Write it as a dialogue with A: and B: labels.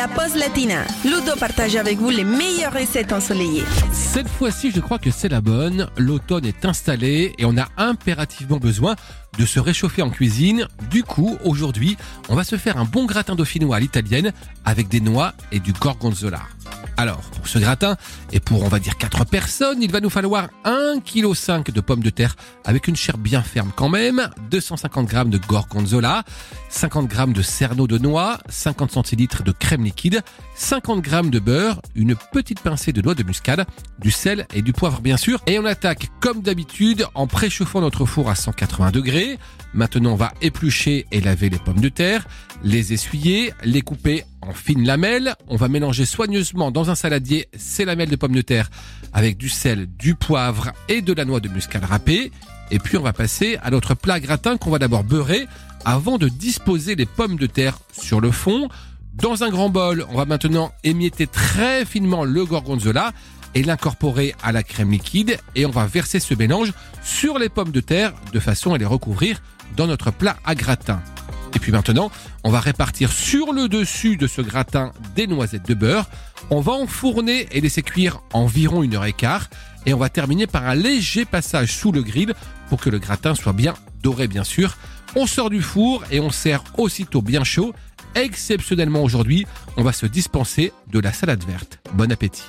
A: La pause latina. Ludo partage avec vous les meilleures recettes ensoleillées.
B: Cette fois-ci, je crois que c'est la bonne. L'automne est installé et on a impérativement besoin de se réchauffer en cuisine. Du coup, aujourd'hui, on va se faire un bon gratin dauphinois à l'italienne avec des noix et du gorgonzola. Alors, pour ce gratin, et pour on va dire 4 personnes, il va nous falloir 1,5 kg de pommes de terre avec une chair bien ferme quand même, 250 g de gorgonzola, 50 g de cerneau de noix, 50 centilitres de crème liquide, 50 g de beurre, une petite pincée de noix de muscade, du sel et du poivre bien sûr. Et on attaque comme d'habitude en préchauffant notre four à 180 degrés. Maintenant, on va éplucher et laver les pommes de terre, les essuyer, les couper en fines lamelles. On va mélanger soigneusement dans un saladier ces lamelles de pommes de terre avec du sel, du poivre et de la noix de muscade râpée. Et puis on va passer à notre plat gratin qu'on va d'abord beurrer avant de disposer les pommes de terre sur le fond. Dans un grand bol, on va maintenant émietter très finement le gorgonzola et l'incorporer à la crème liquide et on va verser ce mélange sur les pommes de terre de façon à les recouvrir dans notre plat à gratin. Et puis maintenant, on va répartir sur le dessus de ce gratin des noisettes de beurre. On va enfourner et laisser cuire environ une heure et quart. Et on va terminer par un léger passage sous le grill pour que le gratin soit bien doré, bien sûr. On sort du four et on sert aussitôt bien chaud. Exceptionnellement aujourd'hui, on va se dispenser de la salade verte. Bon appétit.